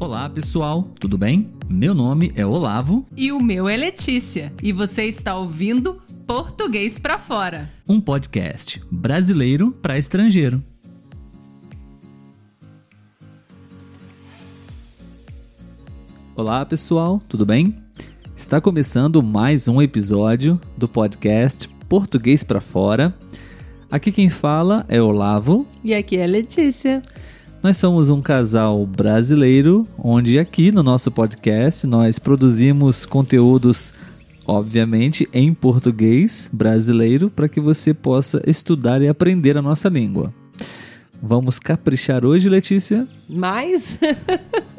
Olá, pessoal, tudo bem? Meu nome é Olavo. E o meu é Letícia. E você está ouvindo Português para Fora um podcast brasileiro para estrangeiro. Olá, pessoal, tudo bem? Está começando mais um episódio do podcast Português para Fora. Aqui quem fala é Olavo. E aqui é Letícia. Nós somos um casal brasileiro, onde aqui no nosso podcast nós produzimos conteúdos, obviamente, em português brasileiro, para que você possa estudar e aprender a nossa língua. Vamos caprichar hoje, Letícia? Mais?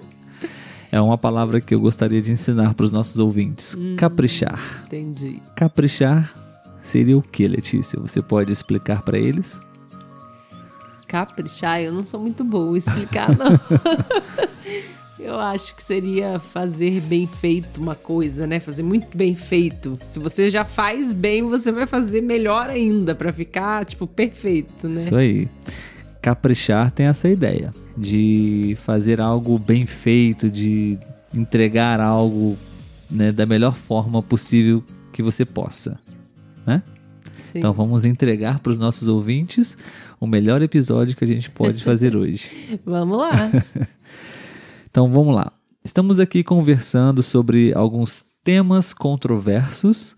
é uma palavra que eu gostaria de ensinar para os nossos ouvintes. Hum, caprichar. Entendi. Caprichar seria o que, Letícia? Você pode explicar para eles? Caprichar, eu não sou muito boa explicar, não. eu acho que seria fazer bem feito uma coisa, né? Fazer muito bem feito. Se você já faz bem, você vai fazer melhor ainda para ficar, tipo, perfeito, né? Isso aí. Caprichar tem essa ideia de fazer algo bem feito, de entregar algo né, da melhor forma possível que você possa, né? Sim. Então vamos entregar para os nossos ouvintes o melhor episódio que a gente pode fazer hoje. vamos lá. então vamos lá. Estamos aqui conversando sobre alguns temas controversos,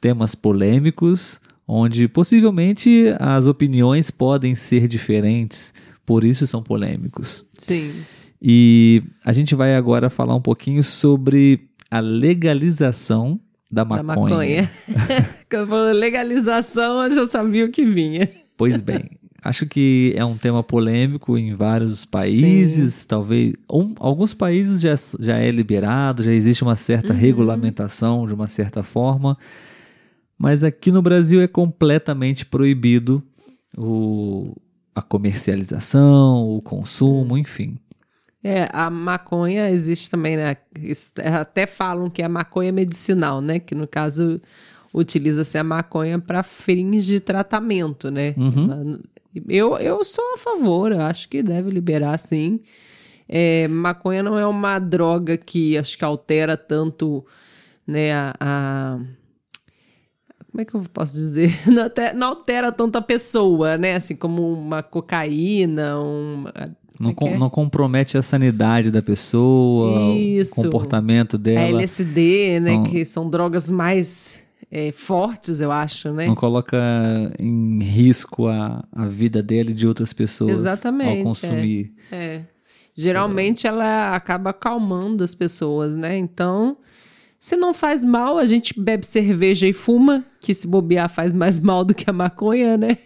temas polêmicos, onde possivelmente as opiniões podem ser diferentes, por isso são polêmicos. Sim. E a gente vai agora falar um pouquinho sobre a legalização da maconha. Da maconha. Quando legalização, eu já sabia o que vinha. Pois bem, Acho que é um tema polêmico em vários países, Sim. talvez. Um, alguns países já, já é liberado, já existe uma certa uhum. regulamentação de uma certa forma, mas aqui no Brasil é completamente proibido o, a comercialização, o consumo, enfim. É, a maconha existe também, né? Até falam que é a maconha medicinal, né? Que no caso utiliza-se a maconha para fins de tratamento, né? Uhum. Eu, eu sou a favor, eu acho que deve liberar sim. É, maconha não é uma droga que acho que altera tanto né, a, a como é que eu posso dizer? Não, altera, não altera tanto a pessoa, né? Assim como uma cocaína, um. Não, com, não compromete a sanidade da pessoa, Isso. o comportamento dela. A LSD, né? Então, que são drogas mais é, fortes, eu acho, né? Não coloca em risco a, a vida dele e de outras pessoas Exatamente, ao consumir. É. é. Geralmente é. ela acaba acalmando as pessoas, né? Então, se não faz mal, a gente bebe cerveja e fuma, que se bobear faz mais mal do que a maconha, né?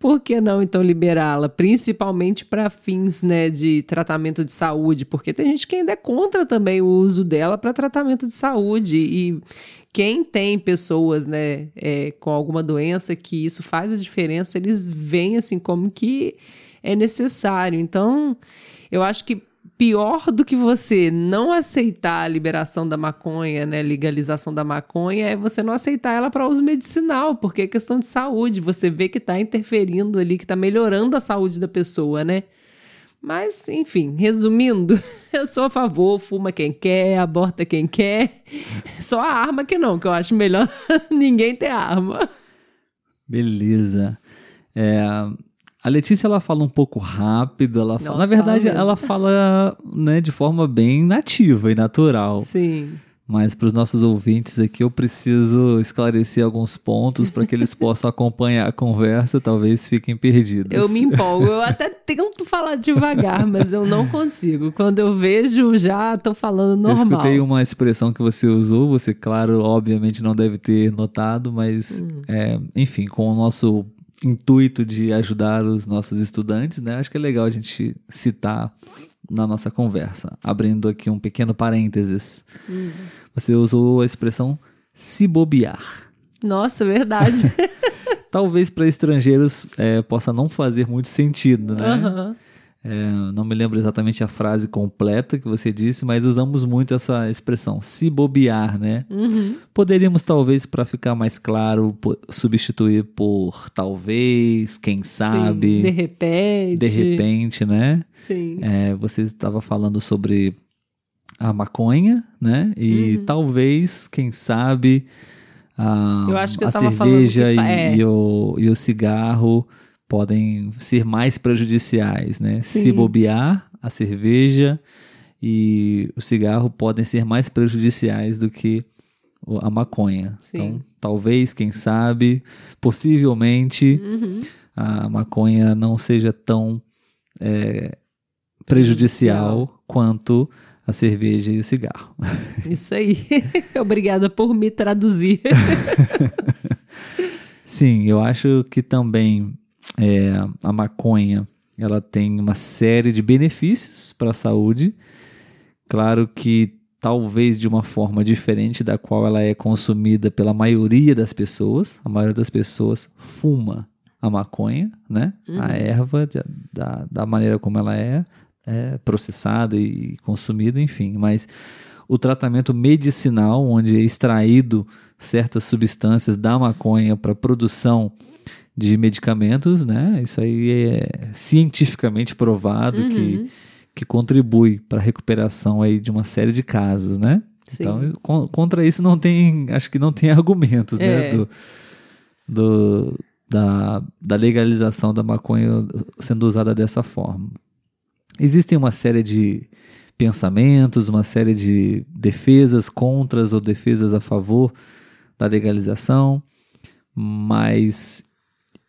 Por que não então liberá-la, principalmente para fins, né, de tratamento de saúde, porque tem gente que ainda é contra também o uso dela para tratamento de saúde e quem tem pessoas, né, é, com alguma doença que isso faz a diferença, eles veem assim como que é necessário. Então, eu acho que pior do que você não aceitar a liberação da maconha, né, legalização da maconha, é você não aceitar ela para uso medicinal, porque é questão de saúde. Você vê que está interferindo ali, que está melhorando a saúde da pessoa, né? Mas, enfim, resumindo, eu sou a favor, fuma quem quer, aborta quem quer. Só a arma que não, que eu acho melhor ninguém ter arma. Beleza. É, a Letícia ela fala um pouco rápido, ela fala, na verdade ela fala né, de forma bem nativa e natural. Sim. Mas para os nossos ouvintes aqui, eu preciso esclarecer alguns pontos para que eles possam acompanhar a conversa, talvez fiquem perdidos. Eu me empolgo, eu até tento falar devagar, mas eu não consigo. Quando eu vejo, já estou falando normal. Eu escutei uma expressão que você usou, você, claro, obviamente não deve ter notado, mas, hum. é, enfim, com o nosso intuito de ajudar os nossos estudantes, né? Acho que é legal a gente citar na nossa conversa. Abrindo aqui um pequeno parênteses. Uhum. Você usou a expressão se bobear. Nossa, verdade. Talvez para estrangeiros é, possa não fazer muito sentido, né? Uhum. É, não me lembro exatamente a frase completa que você disse, mas usamos muito essa expressão, se bobear, né? Uhum. Poderíamos, talvez, para ficar mais claro, substituir por talvez, quem sabe. Sim, de repente. De repente, né? Sim. É, você estava falando sobre a maconha, né? E talvez, quem sabe, a, Uhum. Eu acho que eu a tava falando cerveja que e, é. e o, e o cigarro podem ser mais prejudiciais, né? Se Sim. bobear, a cerveja e o cigarro podem ser mais prejudiciais do que a maconha. Sim. Então, talvez, quem sabe, possivelmente, Uhum. a maconha não seja tão é, prejudicial quanto a cerveja e o cigarro. Isso aí. Obrigada por me traduzir. Sim, eu acho que também é, a maconha ela tem uma série de benefícios para a saúde. Claro que talvez de uma forma diferente da qual ela é consumida pela maioria das pessoas. A maioria das pessoas fuma a maconha, né? A erva da, da maneira como ela é, é processada e consumida, enfim. Mas o tratamento medicinal, onde é extraído certas substâncias da maconha para produção de medicamentos, né? Isso aí é cientificamente provado que, que contribui para a recuperação aí de uma série de casos, né? Sim. Então, con- contra isso não tem, acho que não tem argumentos, né? É. Do, do- da, da legalização da maconha sendo usada dessa forma. Existem uma série de pensamentos, uma série de defesas contras ou defesas a favor da legalização, mas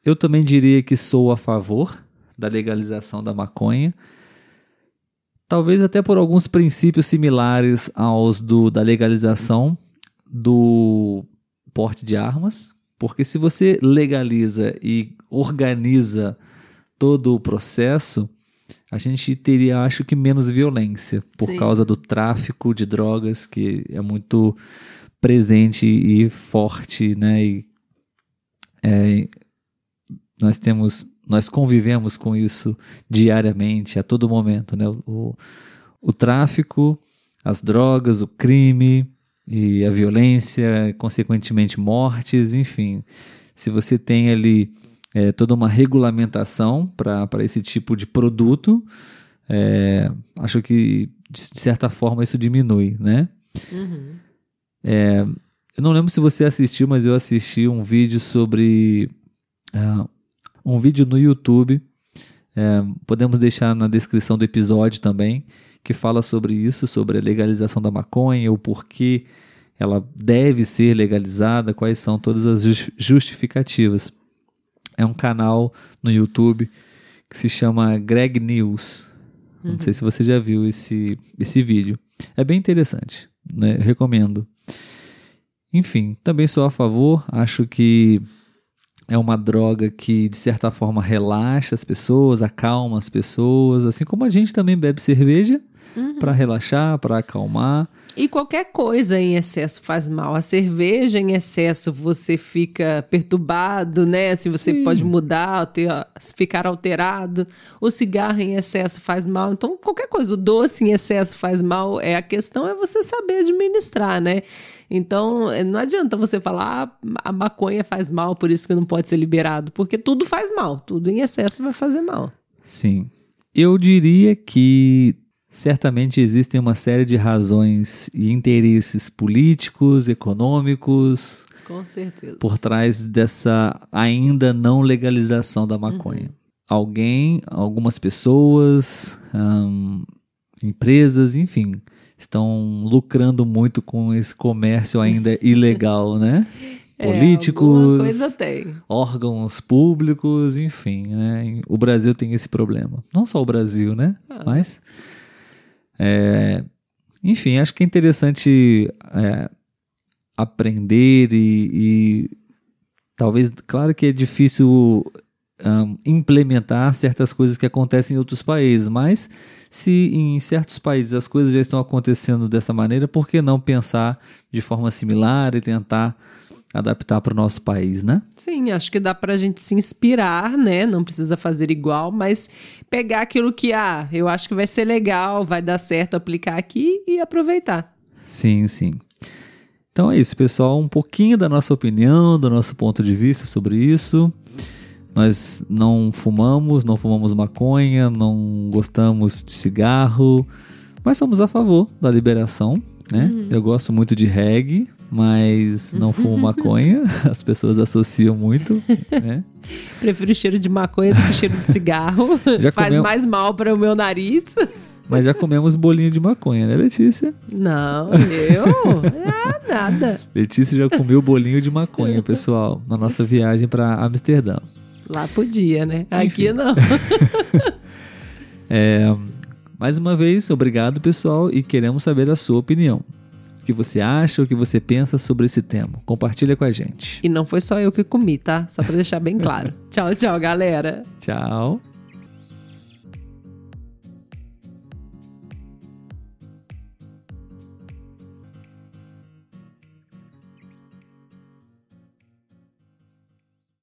eu também diria que sou a favor da legalização da maconha. Talvez até por alguns princípios similares aos do, da legalização do porte de armas, porque se você legaliza e organiza todo o processo, a gente teria, acho que, menos violência por Sim. causa do tráfico de drogas que é muito presente e forte, né? E, é, nós temos, nós convivemos com isso diariamente, a todo momento, né? O, o, tráfico, as drogas, o crime e a violência, consequentemente mortes, enfim. Se você tem ali é, toda uma regulamentação para esse tipo de produto, é, acho que de certa forma isso diminui, né? É, eu não lembro se você assistiu, mas eu assisti um vídeo sobre ah, um vídeo no YouTube. é, podemos deixar na descrição do episódio também, que fala sobre isso, sobre a legalização da maconha, o porquê ela deve ser legalizada, quais são todas as jus- justificativas. É um canal no YouTube que se chama Greg News. Não sei se você já viu esse, esse vídeo. É bem interessante, né? Recomendo. Enfim, também sou a favor. Acho que é uma droga que, de certa forma, relaxa as pessoas, acalma as pessoas, assim como a gente também bebe cerveja para relaxar, para acalmar. E qualquer coisa em excesso faz mal. A cerveja em excesso você fica perturbado, né? Assim, você Sim. pode mudar, alter- ficar alterado. O cigarro em excesso faz mal. Então, qualquer coisa, o doce em excesso faz mal. É a questão é você saber administrar, né? Então, eh, não adianta você falar, ah, a maconha faz mal, por isso que não pode ser liberado, porque tudo faz mal, tudo em excesso vai fazer mal. Sim. Eu diria que certamente existem uma série de razões e interesses políticos, econômicos Com certeza. por trás dessa ainda não legalização da maconha. Alguém, algumas pessoas, hum, empresas, enfim, estão lucrando muito com esse comércio ainda ilegal, né? É, Políticos, tem. órgãos públicos, enfim, né? O Brasil tem esse problema. Não só o Brasil, né? Mas, é, enfim, acho que é interessante é, aprender e, e talvez, claro que é difícil ahn, implementar certas coisas que acontecem em outros países, mas se em certos países as coisas já estão acontecendo dessa maneira, por que não pensar de forma similar e tentar adaptar para o nosso país, né? Sim, acho que dá pra gente se inspirar, né? Não precisa fazer igual, mas pegar aquilo que, ah, eu acho que vai ser legal, vai dar certo aplicar aqui e aproveitar. Sim, sim. Então é isso, pessoal. Um pouquinho da nossa opinião, do nosso ponto de vista sobre isso. Nós não fumamos, não fumamos maconha, não gostamos de cigarro, Mas somos a favor da liberação, né? Eu gosto muito de reggae, mas não fumo maconha. As pessoas associam muito, né? Prefiro o cheiro de maconha do que o cheiro de cigarro. Já Faz comeu- mais mal para o meu nariz. Mas já comemos bolinho de maconha, né, Letícia? Não, eu? Ah, nada. Letícia já comeu bolinho de maconha, pessoal, na nossa viagem para Amsterdã. Lá podia, né? Aqui Enfim. não. É, mais uma vez, obrigado, pessoal, e queremos saber a sua opinião. O que você acha, o que você pensa sobre esse tema. Compartilha com a gente. E não foi só eu que comi, tá? Só pra deixar bem claro. tchau, tchau, galera. Tchau.